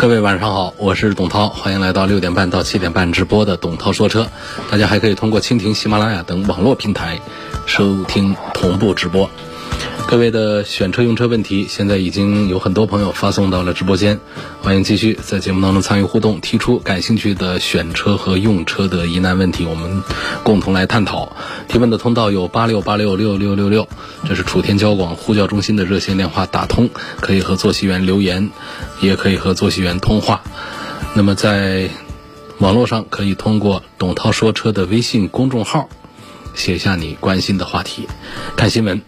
各位晚上好，我是董涛，欢迎来到六点半到七点半直播的董涛说车。大家还可以通过蜻蜓、喜马拉雅等网络平台收听同步直播。各位的选车用车问题，现在已经有很多朋友发送到了直播间，欢迎继续在节目当中参与互动，提出感兴趣的选车和用车的疑难问题，我们共同来探讨。提问的通道有八六八六六六六六，这是楚天交广呼叫中心的热线电话，打通可以和坐席员留言，也可以和坐席员通话。那么在网络上可以通过董涛说车的微信公众号写下你关心的话题，看新闻。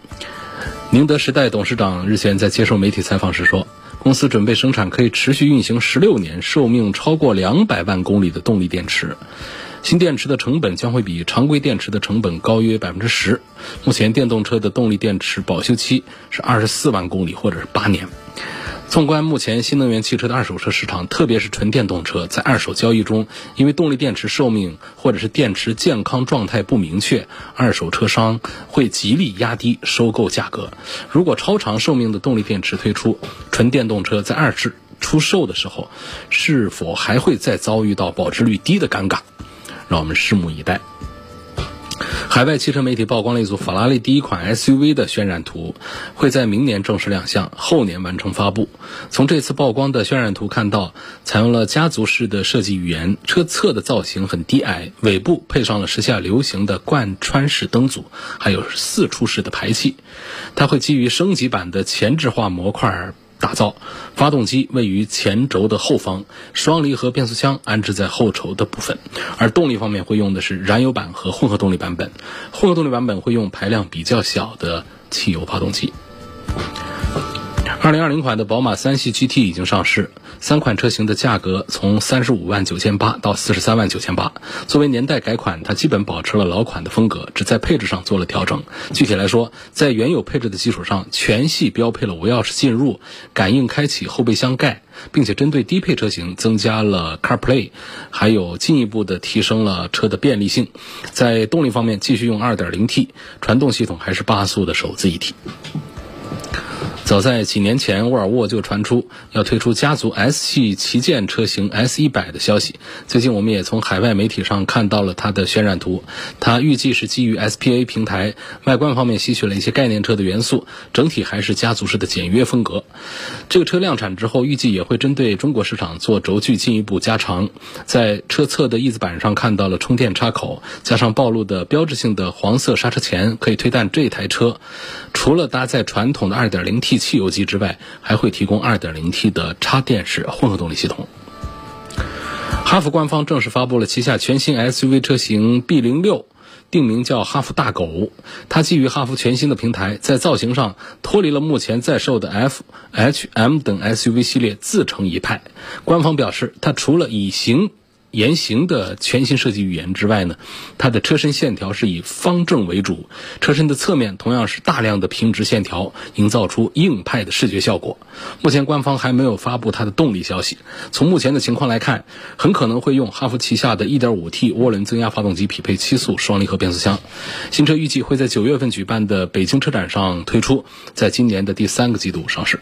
宁德时代董事长日前在接受媒体采访时说，公司准备生产可以持续运行十六年、寿命超过两百万公里的动力电池。新电池的成本将会比常规电池的成本高约百分之十。目前电动车的动力电池保修期是二十四万公里或者是八年。纵观目前新能源汽车的二手车市场，特别是纯电动车，在二手交易中，因为动力电池寿命或者是电池健康状态不明确，二手车商会极力压低收购价格。如果超长寿命的动力电池推出，纯电动车在二次出售的时候，是否还会再遭遇到保值率低的尴尬？让我们拭目以待。海外汽车媒体曝光了一组法拉利第一款 SUV 的渲染图，会在明年正式亮相，后年完成发布。从这次曝光的渲染图看到，采用了家族式的设计语言，车侧的造型很低矮，尾部配上了时下流行的贯穿式灯组，还有四出式的排气。它会基于升级版的前置化模块。打造发动机位于前轴的后方，双离合变速箱安置在后轴的部分，而动力方面会用的是燃油版和混合动力版本，混合动力版本会用排量比较小的汽油发动机。二零二零款的宝马三系 GT 已经上市，三款车型的价格从三十五万九千八到四十三万九千八。作为年代改款，它基本保持了老款的风格，只在配置上做了调整。具体来说，在原有配置的基础上，全系标配了无钥匙进入、感应开启后备箱盖，并且针对低配车型增加了 CarPlay，还有进一步的提升了车的便利性。在动力方面，继续用 2.0T，传动系统还是八速的手自一体。早在几年前，沃尔沃就传出要推出家族 S 系旗舰车型 S 一百的消息。最近，我们也从海外媒体上看到了它的渲染图。它预计是基于 SPA 平台，外观方面吸取了一些概念车的元素，整体还是家族式的简约风格。这个车量产之后，预计也会针对中国市场做轴距进一步加长。在车侧的翼子板上看到了充电插口，加上暴露的标志性的黄色刹车钳，可以推断这台车除了搭载传统的 2.0T。汽油机之外，还会提供 2.0T 的插电式混合动力系统。哈弗官方正式发布了旗下全新 SUV 车型 B 零六，定名叫哈弗大狗。它基于哈弗全新的平台，在造型上脱离了目前在售的 F、H、M 等 SUV 系列，自成一派。官方表示，它除了以形。言行的全新设计语言之外呢，它的车身线条是以方正为主，车身的侧面同样是大量的平直线条，营造出硬派的视觉效果。目前官方还没有发布它的动力消息。从目前的情况来看，很可能会用哈弗旗下的 1.5T 涡轮增压发动机，匹配七速双离合变速箱。新车预计会在九月份举办的北京车展上推出，在今年的第三个季度上市。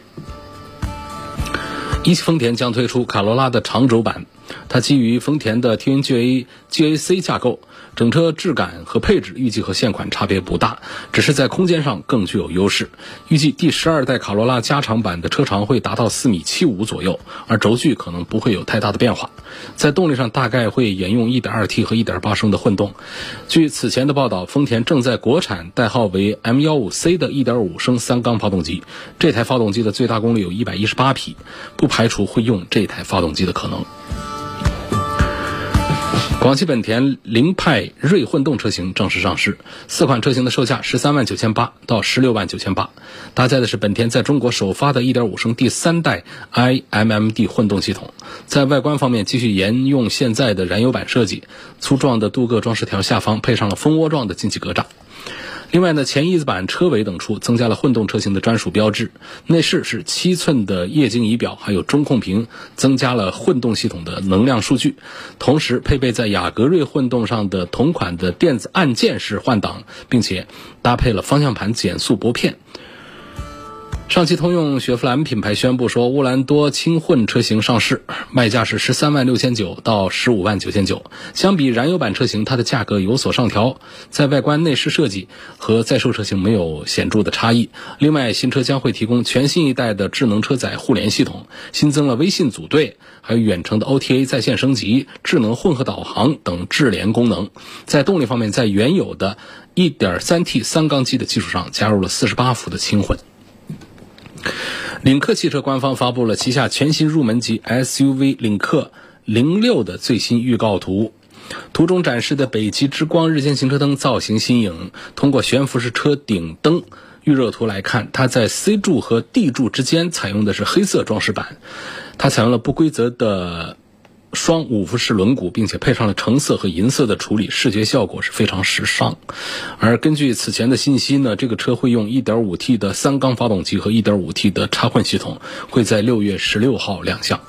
一汽丰田将推出卡罗拉的长轴版。它基于丰田的 TNGA GAC 架构，整车质感和配置预计和现款差别不大，只是在空间上更具有优势。预计第十二代卡罗拉加长版的车长会达到四米七五左右，而轴距可能不会有太大的变化。在动力上大概会沿用 1.2T 和1.8升的混动。据此前的报道，丰田正在国产代号为 M15C 的1.5升三缸发动机，这台发动机的最大功率有一百一十八匹，不排除会用这台发动机的可能。广汽本田凌派锐混动车型正式上市，四款车型的售价十三万九千八到十六万九千八，搭载的是本田在中国首发的1.5升第三代 iMMD 混动系统。在外观方面，继续沿用现在的燃油版设计，粗壮的镀铬装饰条下方配上了蜂窝状的进气格栅。另外呢，前翼子板、车尾等处增加了混动车型的专属标志。内饰是七寸的液晶仪表，还有中控屏，增加了混动系统的能量数据。同时配备在雅阁锐混动上的同款的电子按键式换挡，并且搭配了方向盘减速拨片。上汽通用雪佛兰品牌宣布说，乌兰多轻混车型上市，卖价是十三万六千九到十五万九千九。相比燃油版车型，它的价格有所上调，在外观内饰设计和在售车型没有显著的差异。另外，新车将会提供全新一代的智能车载互联系统，新增了微信组队，还有远程的 OTA 在线升级、智能混合导航等智联功能。在动力方面，在原有的 1.3T 三缸机的基础上，加入了48伏的轻混。领克汽车官方发布了旗下全新入门级 SUV 领克零六的最新预告图，图中展示的北极之光日间行车灯造型新颖。通过悬浮式车顶灯预热图来看，它在 C 柱和 D 柱之间采用的是黑色装饰板，它采用了不规则的。双五辐式轮毂，并且配上了橙色和银色的处理，视觉效果是非常时尚。而根据此前的信息呢，这个车会用 1.5T 的三缸发动机和 1.5T 的插混系统，会在六月十六号亮相。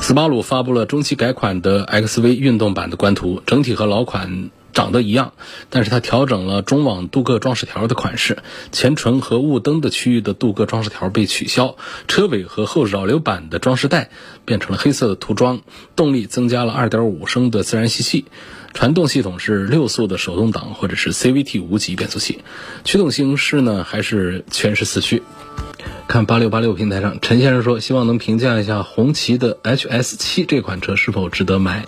斯巴鲁发布了中期改款的 XV 运动版的官图，整体和老款。长得一样，但是它调整了中网镀铬装饰条的款式，前唇和雾灯的区域的镀铬装饰条被取消，车尾和后扰流板的装饰带变成了黑色的涂装，动力增加了2.5升的自然吸气，传动系统是六速的手动挡或者是 CVT 无级变速器，驱动形式呢还是全时四驱。看八六八六平台上，陈先生说希望能评价一下红旗的 HS 七这款车是否值得买。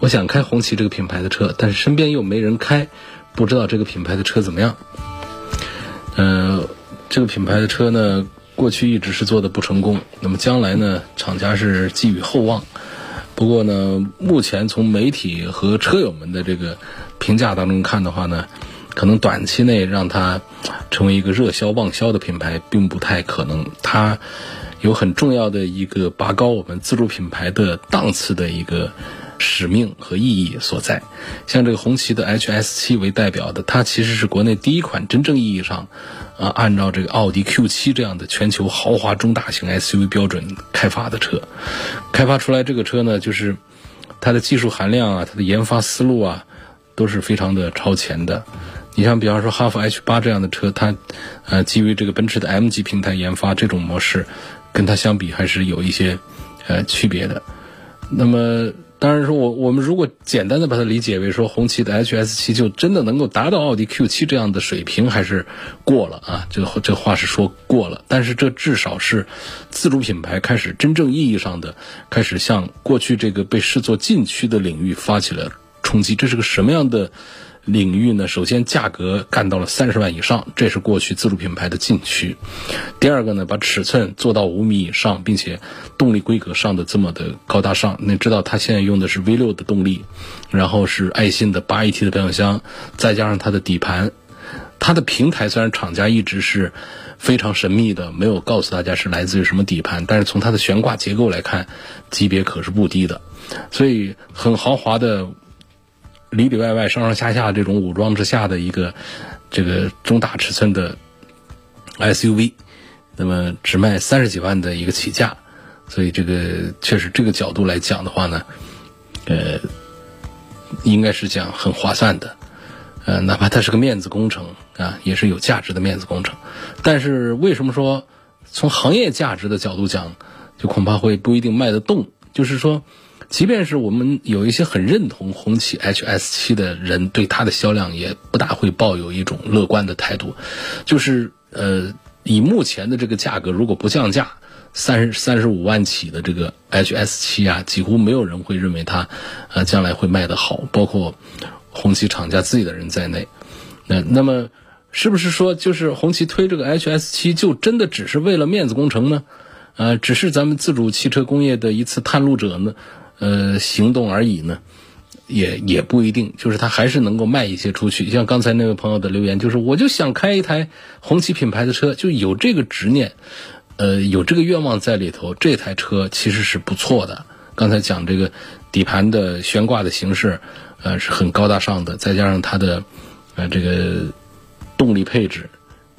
我想开红旗这个品牌的车，但是身边又没人开，不知道这个品牌的车怎么样。呃，这个品牌的车呢，过去一直是做的不成功，那么将来呢，厂家是寄予厚望。不过呢，目前从媒体和车友们的这个评价当中看的话呢。可能短期内让它成为一个热销旺销的品牌，并不太可能。它有很重要的一个拔高我们自主品牌的档次的一个使命和意义所在。像这个红旗的 HS7 为代表的，它其实是国内第一款真正意义上啊，按照这个奥迪 Q7 这样的全球豪华中大型 SUV 标准开发的车。开发出来这个车呢，就是它的技术含量啊，它的研发思路啊，都是非常的超前的。你像比方说哈弗 H 八这样的车，它，呃，基于这个奔驰的 M 级平台研发这种模式，跟它相比还是有一些，呃，区别的。那么，当然说我我们如果简单的把它理解为说红旗的 HS 七就真的能够达到奥迪 Q 七这样的水平，还是过了啊？这个这话是说过了，但是这至少是自主品牌开始真正意义上的开始向过去这个被视作禁区的领域发起了冲击。这是个什么样的？领域呢，首先价格干到了三十万以上，这是过去自主品牌的禁区。第二个呢，把尺寸做到五米以上，并且动力规格上的这么的高大上。你知道它现在用的是 V 六的动力，然后是爱信的八 AT 的变速箱，再加上它的底盘，它的平台虽然厂家一直是非常神秘的，没有告诉大家是来自于什么底盘，但是从它的悬挂结构来看，级别可是不低的，所以很豪华的。里里外外、上上下下这种武装之下的一个这个中大尺寸的 SUV，那么只卖三十几万的一个起价，所以这个确实这个角度来讲的话呢，呃，应该是讲很划算的，呃，哪怕它是个面子工程啊，也是有价值的面子工程。但是为什么说从行业价值的角度讲，就恐怕会不一定卖得动？就是说。即便是我们有一些很认同红旗 H S 七的人，对它的销量也不大会抱有一种乐观的态度。就是呃，以目前的这个价格，如果不降价，三十三十五万起的这个 H S 七啊，几乎没有人会认为它呃将来会卖得好，包括红旗厂家自己的人在内。那那么是不是说，就是红旗推这个 H S 七就真的只是为了面子工程呢？呃，只是咱们自主汽车工业的一次探路者呢？呃，行动而已呢，也也不一定，就是它还是能够卖一些出去。像刚才那位朋友的留言，就是我就想开一台红旗品牌的车，就有这个执念，呃，有这个愿望在里头，这台车其实是不错的。刚才讲这个底盘的悬挂的形式，呃，是很高大上的，再加上它的呃这个动力配置，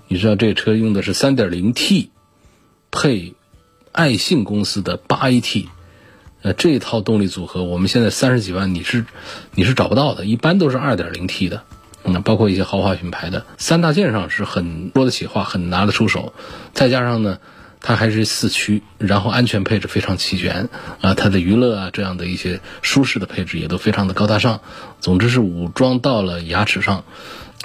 你知道这车用的是 3.0T 配爱信公司的 8AT。呃，这一套动力组合，我们现在三十几万你是你是找不到的，一般都是二点零 T 的，嗯，包括一些豪华品牌的三大件上是很说得起话，很拿得出手。再加上呢，它还是四驱，然后安全配置非常齐全啊，它的娱乐啊这样的一些舒适的配置也都非常的高大上。总之是武装到了牙齿上。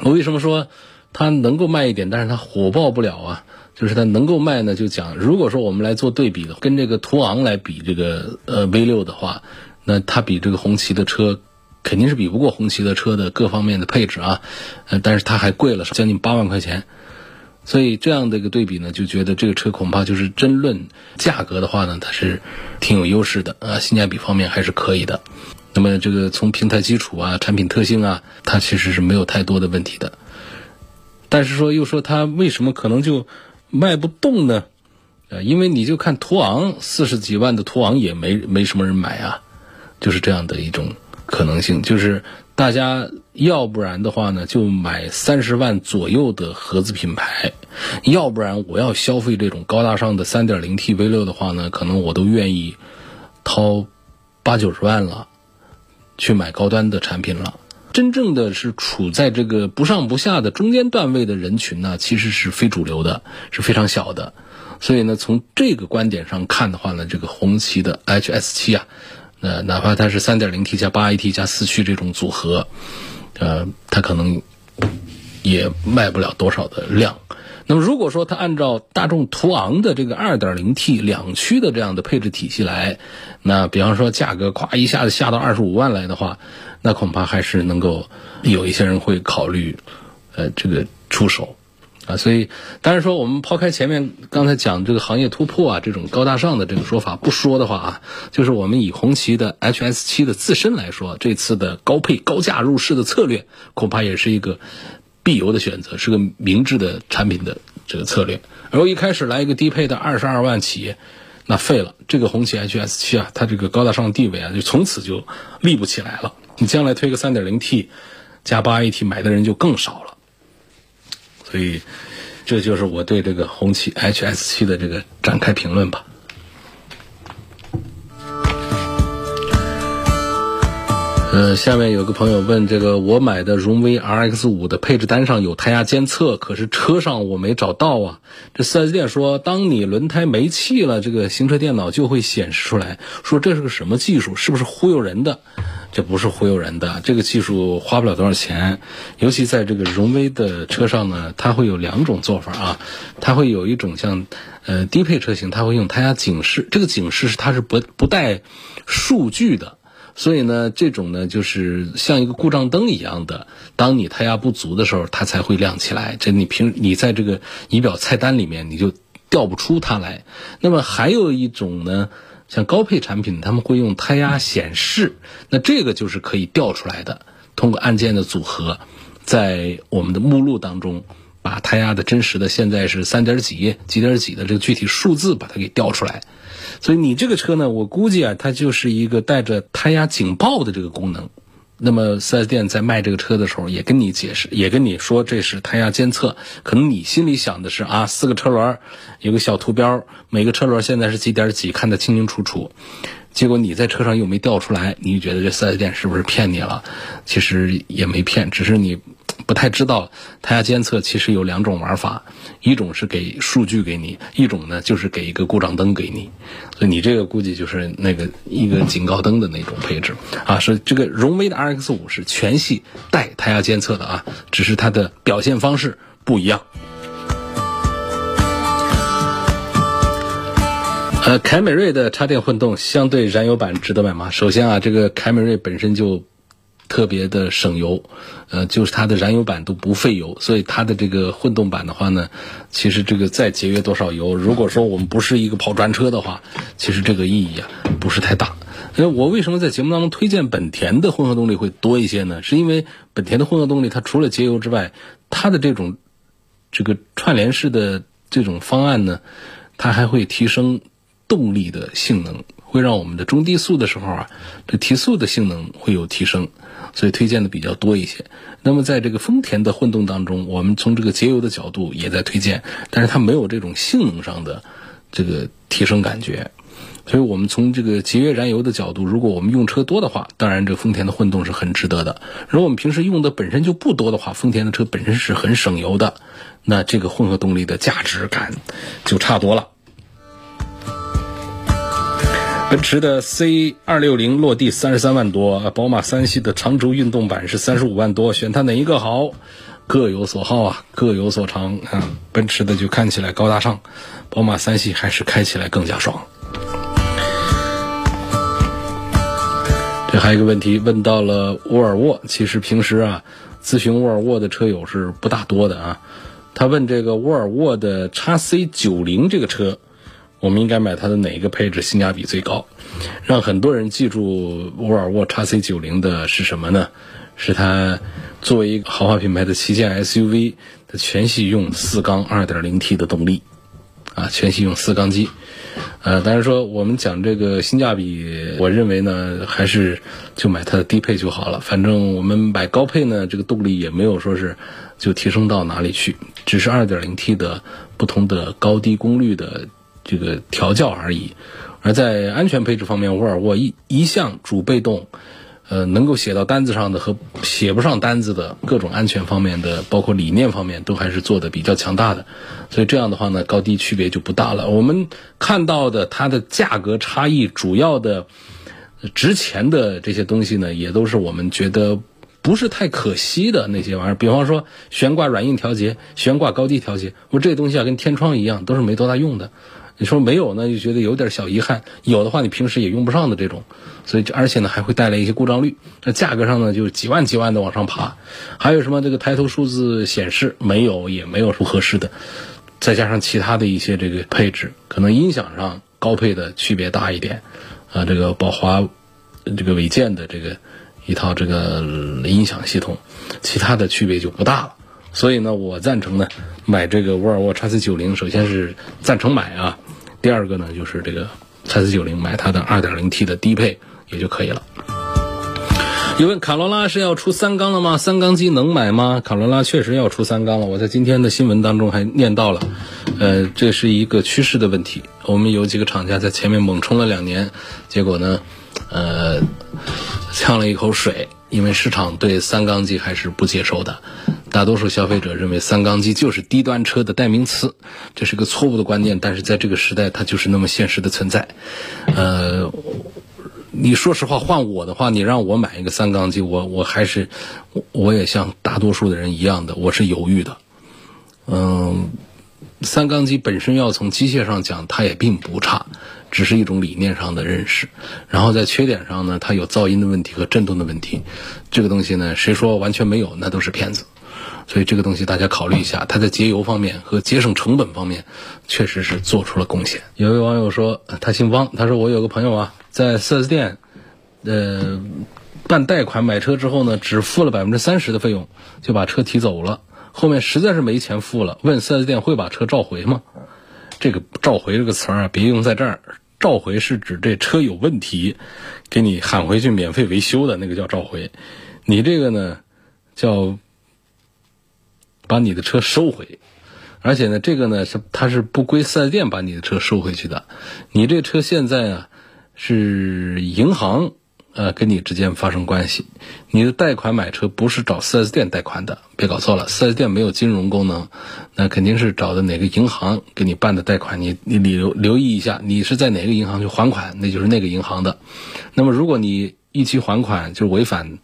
我为什么说它能够卖一点，但是它火爆不了啊？就是它能够卖呢，就讲如果说我们来做对比的，跟这个途昂来比这个呃 V 六的话，那它比这个红旗的车肯定是比不过红旗的车的各方面的配置啊，呃，但是它还贵了将近八万块钱，所以这样的一个对比呢，就觉得这个车恐怕就是争论价格的话呢，它是挺有优势的啊，性价比方面还是可以的。那么这个从平台基础啊、产品特性啊，它其实是没有太多的问题的。但是说又说它为什么可能就卖不动呢，呃，因为你就看途昂四十几万的途昂也没没什么人买啊，就是这样的一种可能性，就是大家要不然的话呢，就买三十万左右的合资品牌，要不然我要消费这种高大上的三点零 T V 六的话呢，可能我都愿意掏八九十万了，去买高端的产品了。真正的是处在这个不上不下的中间段位的人群呢，其实是非主流的，是非常小的。所以呢，从这个观点上看的话呢，这个红旗的 HS7 啊，呃，哪怕它是 3.0T 加 8AT 加四驱这种组合，呃，它可能也卖不了多少的量。那么如果说它按照大众途昂的这个 2.0T 两驱的这样的配置体系来，那比方说价格咵一下子下到二十五万来的话，那恐怕还是能够有一些人会考虑，呃，这个出手，啊，所以当然说我们抛开前面刚才讲这个行业突破啊这种高大上的这个说法不说的话啊，就是我们以红旗的 HS7 的自身来说，这次的高配高价入市的策略，恐怕也是一个。必由的选择是个明智的产品的这个策略，而一开始来一个低配的二十二万起，那废了。这个红旗 HS 七啊，它这个高大上的地位啊，就从此就立不起来了。你将来推个三点零 T 加八 AT，买的人就更少了。所以，这就是我对这个红旗 HS 七的这个展开评论吧。呃，下面有个朋友问，这个我买的荣威 RX 五的配置单上有胎压监测，可是车上我没找到啊。这 4S 店说，当你轮胎没气了，这个行车电脑就会显示出来，说这是个什么技术？是不是忽悠人的？这不是忽悠人的，这个技术花不了多少钱。尤其在这个荣威的车上呢，它会有两种做法啊，它会有一种像呃低配车型，它会用胎压警示，这个警示是它是不不带数据的。所以呢，这种呢就是像一个故障灯一样的，当你胎压不足的时候，它才会亮起来。这你平你在这个仪表菜单里面你就调不出它来。那么还有一种呢，像高配产品他们会用胎压显示，那这个就是可以调出来的，通过按键的组合，在我们的目录当中。把胎压的真实的现在是三点几、几点几的这个具体数字把它给调出来，所以你这个车呢，我估计啊，它就是一个带着胎压警报的这个功能。那么四 S 店在卖这个车的时候，也跟你解释，也跟你说这是胎压监测。可能你心里想的是啊，四个车轮有个小图标，每个车轮现在是几点几，看得清清楚楚。结果你在车上又没调出来，你就觉得这四 S 店是不是骗你了？其实也没骗，只是你。不太知道胎压监测其实有两种玩法，一种是给数据给你，一种呢就是给一个故障灯给你。所以你这个估计就是那个一个警告灯的那种配置啊。是这个荣威的 RX 五是全系带胎压监测的啊，只是它的表现方式不一样。呃，凯美瑞的插电混动相对燃油版值得买吗？首先啊，这个凯美瑞本身就。特别的省油，呃，就是它的燃油版都不费油，所以它的这个混动版的话呢，其实这个再节约多少油，如果说我们不是一个跑专车的话，其实这个意义啊不是太大。呃，我为什么在节目当中推荐本田的混合动力会多一些呢？是因为本田的混合动力它除了节油之外，它的这种这个串联式的这种方案呢，它还会提升动力的性能，会让我们的中低速的时候啊，这提速的性能会有提升，所以推荐的比较多一些。那么在这个丰田的混动当中，我们从这个节油的角度也在推荐，但是它没有这种性能上的这个提升感觉。所以我们从这个节约燃油的角度，如果我们用车多的话，当然这丰田的混动是很值得的。如果我们平时用的本身就不多的话，丰田的车本身是很省油的，那这个混合动力的价值感就差多了。奔驰的 C 二六零落地三十三万多，宝马三系的长轴运动版是三十五万多，选它哪一个好？各有所好啊，各有所长啊。奔驰的就看起来高大上，宝马三系还是开起来更加爽。这还有一个问题问到了沃尔沃，其实平时啊，咨询沃尔沃的车友是不大多的啊。他问这个沃尔沃的 x C 九零这个车，我们应该买它的哪一个配置性价比最高？让很多人记住沃尔沃 x C 九零的是什么呢？是它作为一个豪华品牌的旗舰 SUV，它全系用四缸 2.0T 的动力，啊，全系用四缸机。呃，但是说我们讲这个性价比，我认为呢，还是就买它的低配就好了。反正我们买高配呢，这个动力也没有说是就提升到哪里去，只是 2.0T 的不同的高低功率的这个调教而已。而在安全配置方面，沃尔沃一一向主被动。呃，能够写到单子上的和写不上单子的各种安全方面的，包括理念方面，都还是做的比较强大的。所以这样的话呢，高低区别就不大了。我们看到的它的价格差异，主要的值钱的这些东西呢，也都是我们觉得不是太可惜的那些玩意儿。比方说悬挂软硬调节、悬挂高低调节，我这东西啊跟天窗一样，都是没多大用的。你说没有呢，就觉得有点小遗憾；有的话，你平时也用不上的这种，所以而且呢还会带来一些故障率。那价格上呢就几万几万的往上爬。还有什么这个抬头数字显示没有，也没有不合适的。再加上其他的一些这个配置，可能音响上高配的区别大一点。啊，这个宝华这个伟健的这个一套这个音响系统，其他的区别就不大了。所以呢，我赞成呢买这个沃尔沃 x C 九零，首先是赞成买啊。第二个呢，就是这个叉 C 九零买它的 2.0T 的低配也就可以了。有问卡罗拉是要出三缸了吗？三缸机能买吗？卡罗拉确实要出三缸了。我在今天的新闻当中还念到了，呃，这是一个趋势的问题。我们有几个厂家在前面猛冲了两年，结果呢，呃，呛了一口水，因为市场对三缸机还是不接受的。大多数消费者认为三缸机就是低端车的代名词，这是个错误的观念。但是在这个时代，它就是那么现实的存在。呃，你说实话，换我的话，你让我买一个三缸机，我我还是我也像大多数的人一样的，我是犹豫的。嗯，三缸机本身要从机械上讲，它也并不差，只是一种理念上的认识。然后在缺点上呢，它有噪音的问题和震动的问题。这个东西呢，谁说完全没有，那都是骗子。所以这个东西大家考虑一下，它在节油方面和节省成本方面，确实是做出了贡献。有位网友说，他姓汪，他说我有个朋友啊，在 4S 店，呃，办贷款买车之后呢，只付了百分之三十的费用，就把车提走了。后面实在是没钱付了，问 4S 店会把车召回吗？这个“召回”这个词儿啊，别用在这儿。召回是指这车有问题，给你喊回去免费维修的那个叫召回。你这个呢，叫。把你的车收回，而且呢，这个呢是它是不归四 S 店把你的车收回去的。你这车现在啊是银行呃跟你之间发生关系，你的贷款买车不是找四 S 店贷款的，别搞错了，四 S 店没有金融功能，那肯定是找的哪个银行给你办的贷款。你你留留意一下，你是在哪个银行去还款，那就是那个银行的。那么如果你一期还款就是违反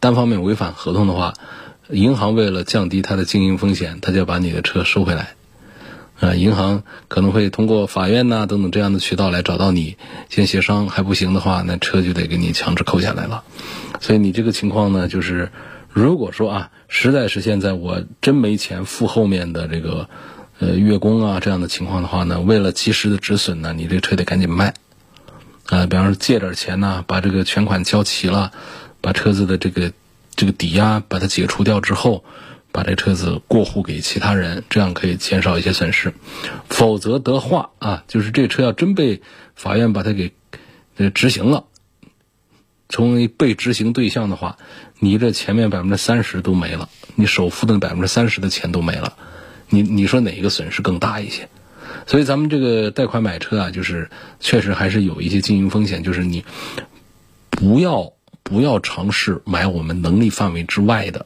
单方面违反合同的话。银行为了降低它的经营风险，他就要把你的车收回来。啊，银行可能会通过法院呐等等这样的渠道来找到你，先协商，还不行的话，那车就得给你强制扣下来了。所以你这个情况呢，就是如果说啊，实在是现在我真没钱付后面的这个呃月供啊这样的情况的话呢，为了及时的止损呢，你这车得赶紧卖。啊，比方说借点钱呢，把这个全款交齐了，把车子的这个这个抵押把它解除掉之后，把这车子过户给其他人，这样可以减少一些损失。否则的话啊，就是这车要真被法院把它给呃执行了，成为被执行对象的话，你这前面百分之三十都没了，你首付的百分之三十的钱都没了，你你说哪一个损失更大一些？所以咱们这个贷款买车啊，就是确实还是有一些经营风险，就是你不要不要尝试买我们能力范围之外的。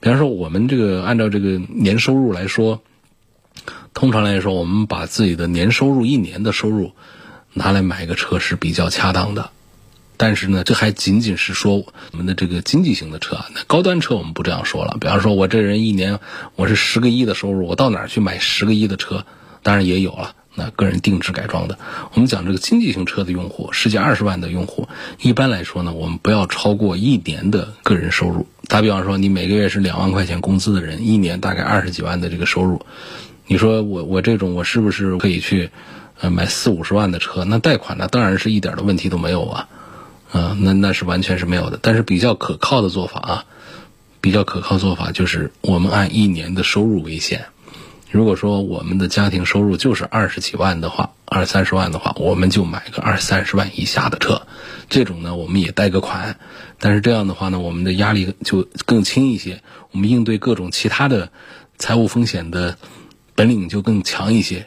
比方说，我们这个按照这个年收入来说，通常来说，我们把自己的年收入一年的收入拿来买一个车是比较恰当的。但是呢，这还仅仅是说我们的这个经济型的车啊，那高端车我们不这样说了。比方说，我这人一年我是十个亿的收入，我到哪儿去买十个亿的车？当然也有了，那个人定制改装的。我们讲这个经济型车的用户，十几二十万的用户，一般来说呢，我们不要超过一年的个人收入。打比方说，你每个月是两万块钱工资的人，一年大概二十几万的这个收入，你说我我这种我是不是可以去呃买四五十万的车？那贷款呢，当然是一点的问题都没有啊，啊，那那是完全是没有的。但是比较可靠的做法啊，比较可靠做法就是我们按一年的收入为限。如果说我们的家庭收入就是二十几万的话，二三十万的话，我们就买个二三十万以下的车，这种呢我们也贷个款，但是这样的话呢，我们的压力就更轻一些，我们应对各种其他的财务风险的本领就更强一些。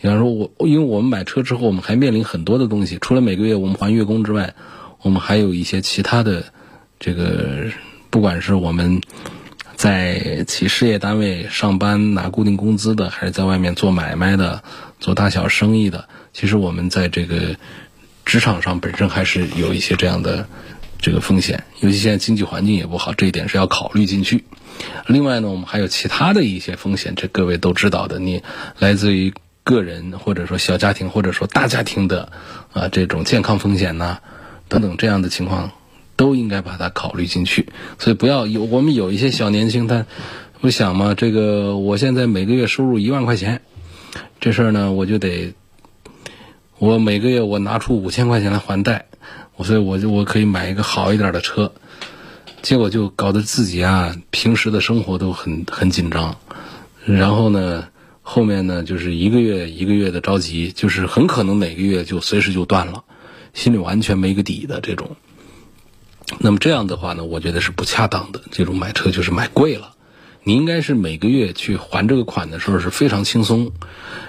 比方说，我因为我们买车之后，我们还面临很多的东西，除了每个月我们还月供之外，我们还有一些其他的这个，不管是我们。在企事业单位上班拿固定工资的，还是在外面做买卖的、做大小生意的，其实我们在这个职场上本身还是有一些这样的这个风险，尤其现在经济环境也不好，这一点是要考虑进去。另外呢，我们还有其他的一些风险，这各位都知道的，你来自于个人或者说小家庭或者说大家庭的啊这种健康风险呐等等这样的情况。都应该把它考虑进去，所以不要有我们有一些小年轻，他不想嘛，这个我现在每个月收入一万块钱，这事儿呢我就得，我每个月我拿出五千块钱来还贷，所以我就我可以买一个好一点的车，结果就搞得自己啊平时的生活都很很紧张，然后呢后面呢就是一个月一个月的着急，就是很可能哪个月就随时就断了，心里完全没个底的这种。那么这样的话呢，我觉得是不恰当的。这种买车就是买贵了，你应该是每个月去还这个款的时候是非常轻松，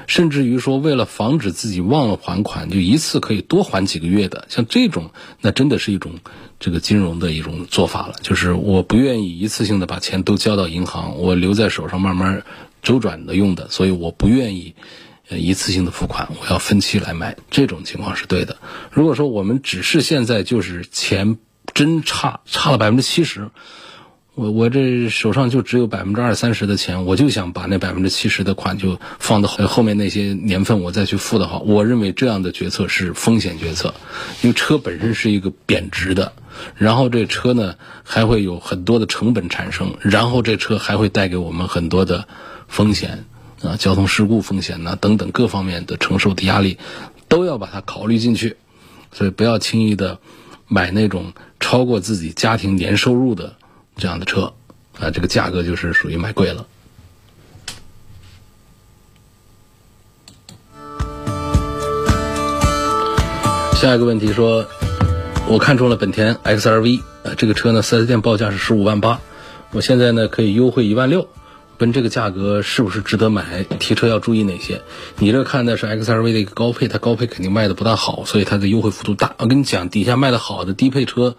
甚至于说为了防止自己忘了还款，就一次可以多还几个月的。像这种，那真的是一种这个金融的一种做法了。就是我不愿意一次性的把钱都交到银行，我留在手上慢慢周转的用的，所以我不愿意呃一次性的付款，我要分期来买。这种情况是对的。如果说我们只是现在就是钱。真差差了百分之七十，我我这手上就只有百分之二三十的钱，我就想把那百分之七十的款就放到后面那些年份我再去付的话，我认为这样的决策是风险决策，因为车本身是一个贬值的，然后这车呢还会有很多的成本产生，然后这车还会带给我们很多的风险啊，交通事故风险呐等等各方面的承受的压力都要把它考虑进去，所以不要轻易的买那种。超过自己家庭年收入的这样的车，啊，这个价格就是属于买贵了。下一个问题说，我看中了本田 XRV，呃，这个车呢四 S 店报价是十五万八，我现在呢可以优惠一万六。问这个价格是不是值得买？提车要注意哪些？你这看的是 X R V 的一个高配，它高配肯定卖的不大好，所以它的优惠幅度大。我跟你讲，底下卖的好的低配车，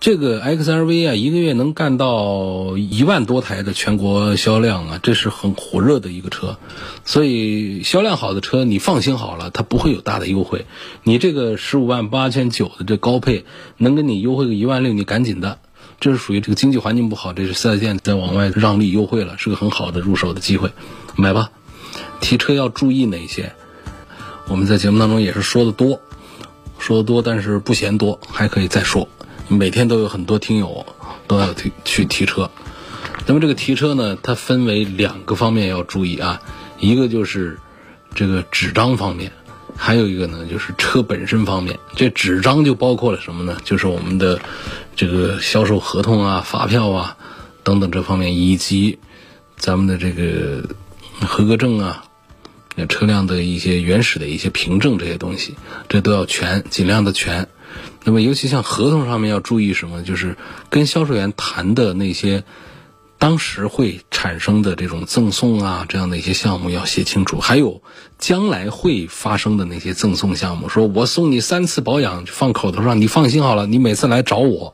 这个 X R V 啊，一个月能干到一万多台的全国销量啊，这是很火热的一个车。所以销量好的车，你放心好了，它不会有大的优惠。你这个十五万八千九的这高配，能给你优惠个一万六，你赶紧的。这是属于这个经济环境不好，这是四 S 店在往外让利优惠了，是个很好的入手的机会，买吧。提车要注意哪些？我们在节目当中也是说的多，说的多，但是不嫌多，还可以再说。每天都有很多听友都要提去提车，那么这个提车呢，它分为两个方面要注意啊，一个就是这个纸张方面，还有一个呢，就是车本身方面，这纸张就包括了什么呢？就是我们的这个销售合同啊、发票啊等等这方面，以及咱们的这个合格证啊、车辆的一些原始的一些凭证这些东西，这都要全，尽量的全。那么，尤其像合同上面要注意什么？就是跟销售员谈的那些。当时会产生的这种赠送啊，这样的一些项目要写清楚。还有将来会发生的那些赠送项目，说我送你三次保养，放口头上，你放心好了，你每次来找我，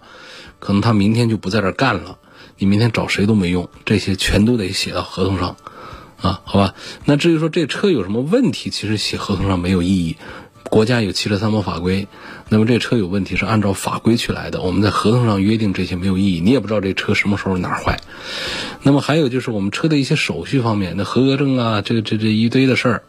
可能他明天就不在这干了，你明天找谁都没用。这些全都得写到合同上，啊，好吧？那至于说这车有什么问题，其实写合同上没有意义。国家有汽车三包法规，那么这车有问题是按照法规去来的。我们在合同上约定这些没有意义，你也不知道这车什么时候哪儿坏。那么还有就是我们车的一些手续方面，那合格证啊，这这这一堆的事儿。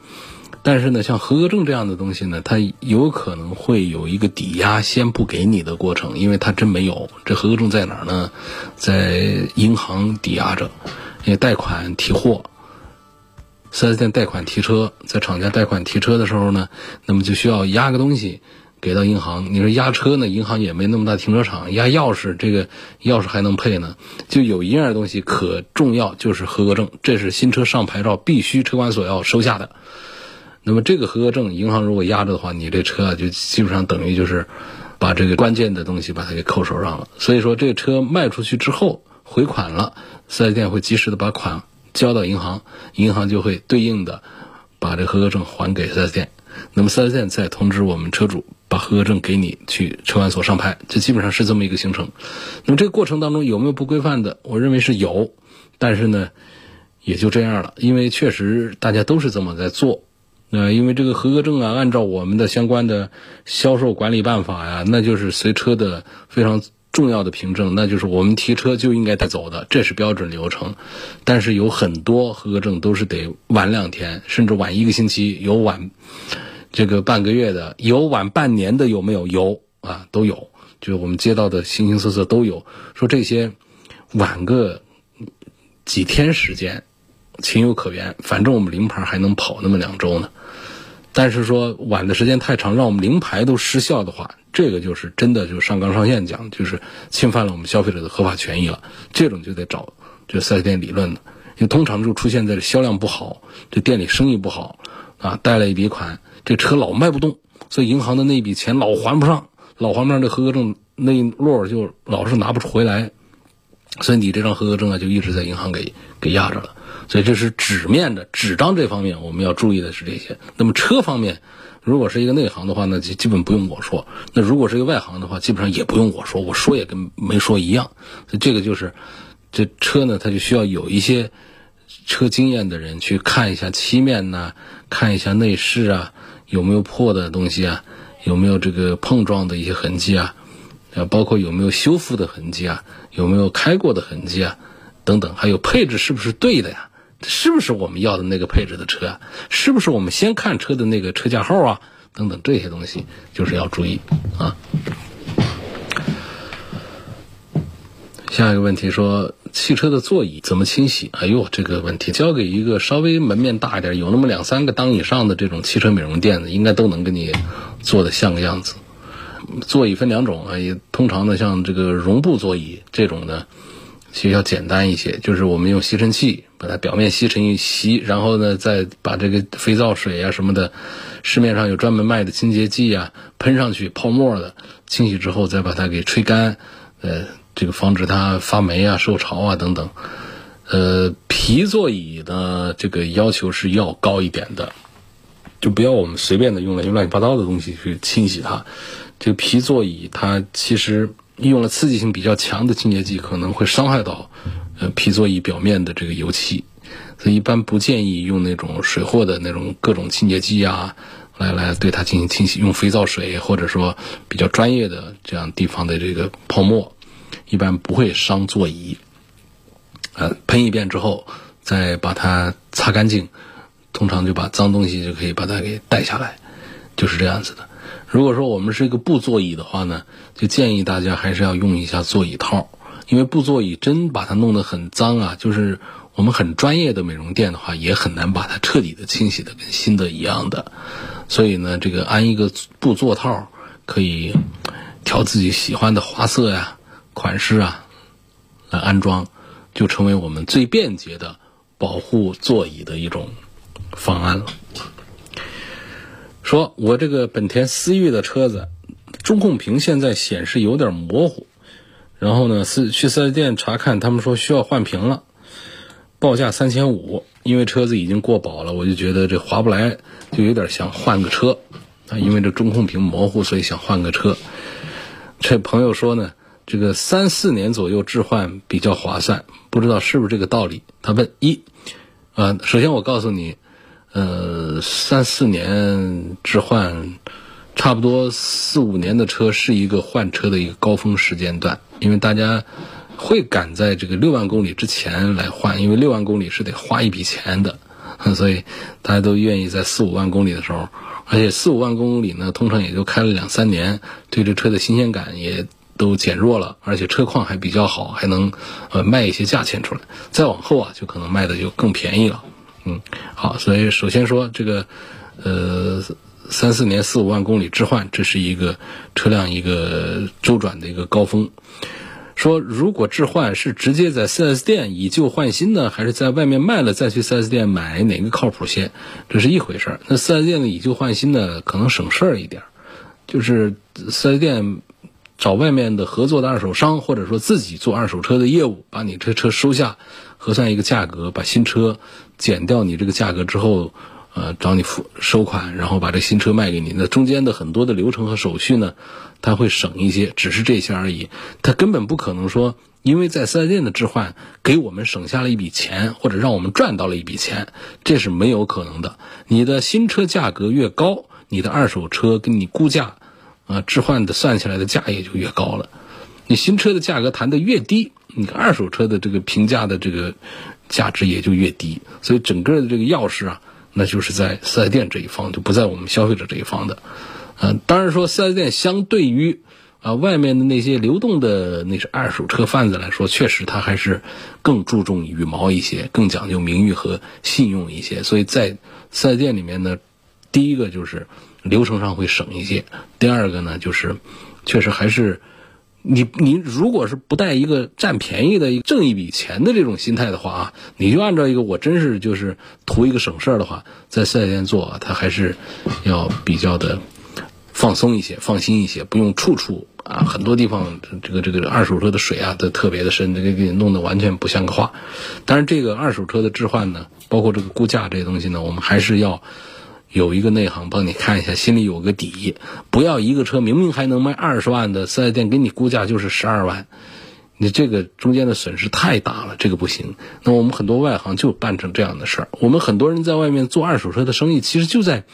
但是呢，像合格证这样的东西呢，它有可能会有一个抵押先不给你的过程，因为它真没有。这合格证在哪儿呢？在银行抵押着，因为贷款提货。四 S 店贷款提车，在厂家贷款提车的时候呢，那么就需要押个东西给到银行。你说押车呢，银行也没那么大停车场，押钥匙，这个钥匙还能配呢？就有一样东西可重要，就是合格证，这是新车上牌照必须车管所要收下的。那么这个合格证，银行如果压着的话，你这车啊就基本上等于就是把这个关键的东西把它给扣手上了。所以说，这个车卖出去之后回款了，四 S 店会及时的把款。交到银行，银行就会对应的把这合格证还给 4S 店，那么四 S 店再通知我们车主把合格证给你去车管所上牌，这基本上是这么一个行程。那么这个过程当中有没有不规范的？我认为是有，但是呢也就这样了，因为确实大家都是这么在做。呃，因为这个合格证啊，按照我们的相关的销售管理办法呀，那就是随车的非常。重要的凭证，那就是我们提车就应该带走的，这是标准流程。但是有很多合格证都是得晚两天，甚至晚一个星期，有晚这个半个月的，有晚半年的，有没有？有啊，都有。就我们接到的形形色色都有。说这些晚个几天时间，情有可原。反正我们临牌还能跑那么两周呢。但是说晚的时间太长，让我们临牌都失效的话。这个就是真的，就上纲上线讲，就是侵犯了我们消费者的合法权益了。这种就得找这四 S 店理论了，因为通常就出现在销量不好，这店里生意不好啊，贷了一笔款，这车老卖不动，所以银行的那笔钱老还不上，老还不上，这合格证那一摞就老是拿不出回来，所以你这张合格证啊就一直在银行给给压着了。所以这是纸面的纸张这方面我们要注意的是这些。那么车方面。如果是一个内行的话，那就基本不用我说；那如果是一个外行的话，基本上也不用我说，我说也跟没说一样。所以这个就是，这车呢，它就需要有一些车经验的人去看一下漆面呐，看一下内饰啊，有没有破的东西啊，有没有这个碰撞的一些痕迹啊，啊，包括有没有修复的痕迹啊，有没有开过的痕迹啊，等等，还有配置是不是对的呀？是不是我们要的那个配置的车啊？是不是我们先看车的那个车架号啊？等等这些东西就是要注意啊。下一个问题说，汽车的座椅怎么清洗？哎呦，这个问题交给一个稍微门面大一点、有那么两三个档以上的这种汽车美容店的，应该都能给你做的像个样子。座椅分两种啊，也通常的像这个绒布座椅这种的。其实要简单一些，就是我们用吸尘器把它表面吸尘一吸，然后呢，再把这个肥皂水啊什么的，市面上有专门卖的清洁剂啊，喷上去泡沫的，清洗之后再把它给吹干，呃，这个防止它发霉啊、受潮啊等等。呃，皮座椅呢，这个要求是要高一点的，就不要我们随便的用来用乱七八糟的东西去清洗它。这个皮座椅它其实。用了刺激性比较强的清洁剂，可能会伤害到呃皮座椅表面的这个油漆，所以一般不建议用那种水货的那种各种清洁剂啊，来来对它进行清洗。用肥皂水或者说比较专业的这样地方的这个泡沫，一般不会伤座椅。呃，喷一遍之后再把它擦干净，通常就把脏东西就可以把它给带下来，就是这样子的。如果说我们是一个布座椅的话呢，就建议大家还是要用一下座椅套，因为布座椅真把它弄得很脏啊，就是我们很专业的美容店的话，也很难把它彻底的清洗的跟新的一样的。所以呢，这个安一个布座套，可以调自己喜欢的花色呀、款式啊来安装，就成为我们最便捷的保护座椅的一种方案了。说我这个本田思域的车子中控屏现在显示有点模糊，然后呢，四去四 S 店查看，他们说需要换屏了，报价三千五，因为车子已经过保了，我就觉得这划不来，就有点想换个车啊，因为这中控屏模糊，所以想换个车。这朋友说呢，这个三四年左右置换比较划算，不知道是不是这个道理？他问一，啊，首先我告诉你。呃，三四年置换，差不多四五年的车是一个换车的一个高峰时间段，因为大家会赶在这个六万公里之前来换，因为六万公里是得花一笔钱的，所以大家都愿意在四五万公里的时候，而且四五万公里呢，通常也就开了两三年，对这车的新鲜感也都减弱了，而且车况还比较好，还能呃卖一些价钱出来，再往后啊，就可能卖的就更便宜了。嗯，好，所以首先说这个，呃，三四年四五万公里置换，这是一个车辆一个周转的一个高峰。说如果置换是直接在 4S 店以旧换新呢，还是在外面卖了再去 4S 店买，哪个靠谱些？这是一回事儿。那 4S 店的以旧换新呢，可能省事儿一点，就是 4S 店找外面的合作的二手商，或者说自己做二手车的业务，把你这车收下。核算一个价格，把新车减掉你这个价格之后，呃，找你付收款，然后把这新车卖给你。那中间的很多的流程和手续呢，他会省一些，只是这些而已。他根本不可能说，因为在四 S 店的置换给我们省下了一笔钱，或者让我们赚到了一笔钱，这是没有可能的。你的新车价格越高，你的二手车跟你估价，啊，置换的算起来的价也就越高了。你新车的价格谈的越低。你二手车的这个评价的这个价值也就越低，所以整个的这个钥匙啊，那就是在四 S 店这一方，就不在我们消费者这一方的。嗯，当然说四 S 店相对于啊外面的那些流动的那是二手车贩子来说，确实他还是更注重羽毛一些，更讲究名誉和信用一些。所以在四 S 店里面呢，第一个就是流程上会省一些，第二个呢就是确实还是。你你如果是不带一个占便宜的、一个挣一笔钱的这种心态的话啊，你就按照一个我真是就是图一个省事儿的话，在四 S 店做啊，它还是要比较的放松一些、放心一些，不用处处啊，很多地方这个这个二手车的水啊都特别的深，这个给你弄得完全不像个话。但是这个二手车的置换呢，包括这个估价这些东西呢，我们还是要。有一个内行帮你看一下，心里有个底。不要一个车明明还能卖二十万的四 S 店给你估价就是十二万，你这个中间的损失太大了，这个不行。那我们很多外行就办成这样的事儿。我们很多人在外面做二手车的生意，其实就在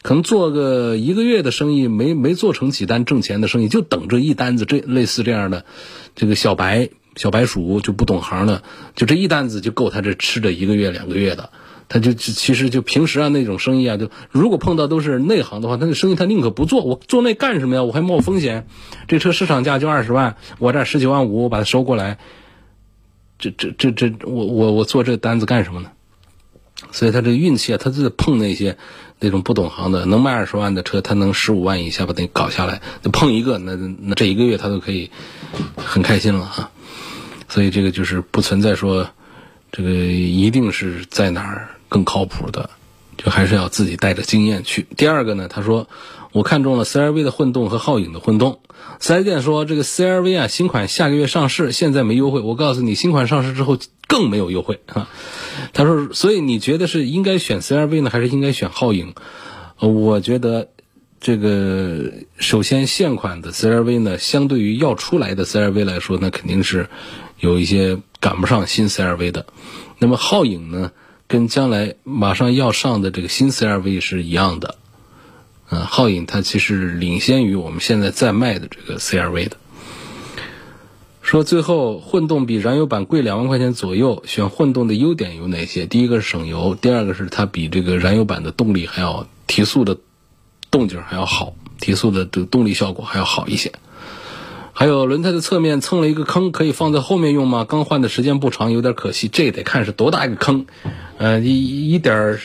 可能做个一个月的生意，没没做成几单挣钱的生意，就等着一单子这类似这样的这个小白小白鼠就不懂行的，就这一单子就够他这吃这一个月两个月的。他就其实就平时啊那种生意啊，就如果碰到都是内行的话，他那生意他宁可不做。我做那干什么呀？我还冒风险。这车市场价就二十万，我这十九万五，我把它收过来。这这这这，我我我做这单子干什么呢？所以他这运气啊，他就是碰那些那种不懂行的，能卖二十万的车，他能十五万以下把它搞下来。就碰一个，那那这一个月他都可以很开心了啊。所以这个就是不存在说这个一定是在哪儿。更靠谱的，就还是要自己带着经验去。第二个呢，他说我看中了 CRV 的混动和皓影的混动。四 S 店说这个 CRV 啊，新款下个月上市，现在没优惠。我告诉你，新款上市之后更没有优惠啊。他说，所以你觉得是应该选 CRV 呢，还是应该选皓影？我觉得这个首先现款的 CRV 呢，相对于要出来的 CRV 来说，那肯定是有一些赶不上新 CRV 的。那么皓影呢？跟将来马上要上的这个新 CRV 是一样的，嗯，皓影它其实领先于我们现在在卖的这个 CRV 的。说最后混动比燃油版贵两万块钱左右，选混动的优点有哪些？第一个是省油，第二个是它比这个燃油版的动力还要提速的动静还要好，提速的这个动力效果还要好一些。还有轮胎的侧面蹭了一个坑，可以放在后面用吗？刚换的时间不长，有点可惜。这得看是多大一个坑，呃，一一点儿，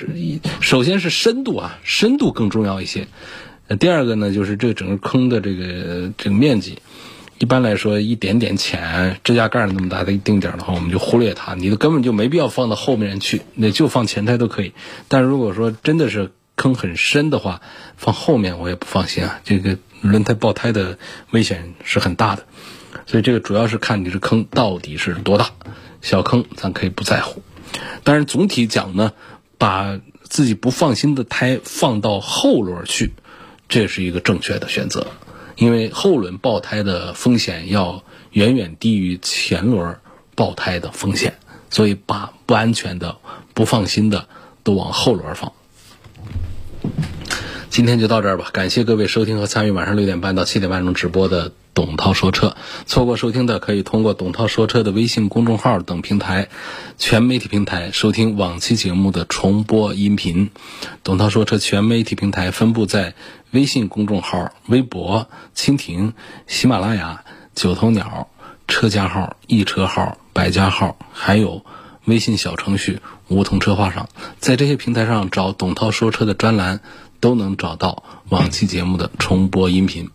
首先是深度啊，深度更重要一些。呃，第二个呢，就是这整个坑的这个这个面积，一般来说一点点浅，指甲盖那么大的一丁点儿的话，我们就忽略它，你根本就没必要放到后面去，那就放前胎都可以。但如果说真的是坑很深的话，放后面我也不放心啊，这个。轮胎爆胎的危险是很大的，所以这个主要是看你这坑到底是多大，小坑咱可以不在乎。但是总体讲呢，把自己不放心的胎放到后轮去，这是一个正确的选择，因为后轮爆胎的风险要远远低于前轮爆胎的风险，所以把不安全的、不放心的都往后轮放。今天就到这儿吧，感谢各位收听和参与晚上六点半到七点半钟直播的董涛说车。错过收听的，可以通过董涛说车的微信公众号等平台、全媒体平台收听往期节目的重播音频。董涛说车全媒体平台分布在微信公众号、微博、蜻蜓、喜马拉雅、九头鸟、车家号、易车号、百家号，还有微信小程序“梧桐车话”上，在这些平台上找董涛说车的专栏。都能找到往期节目的重播音频。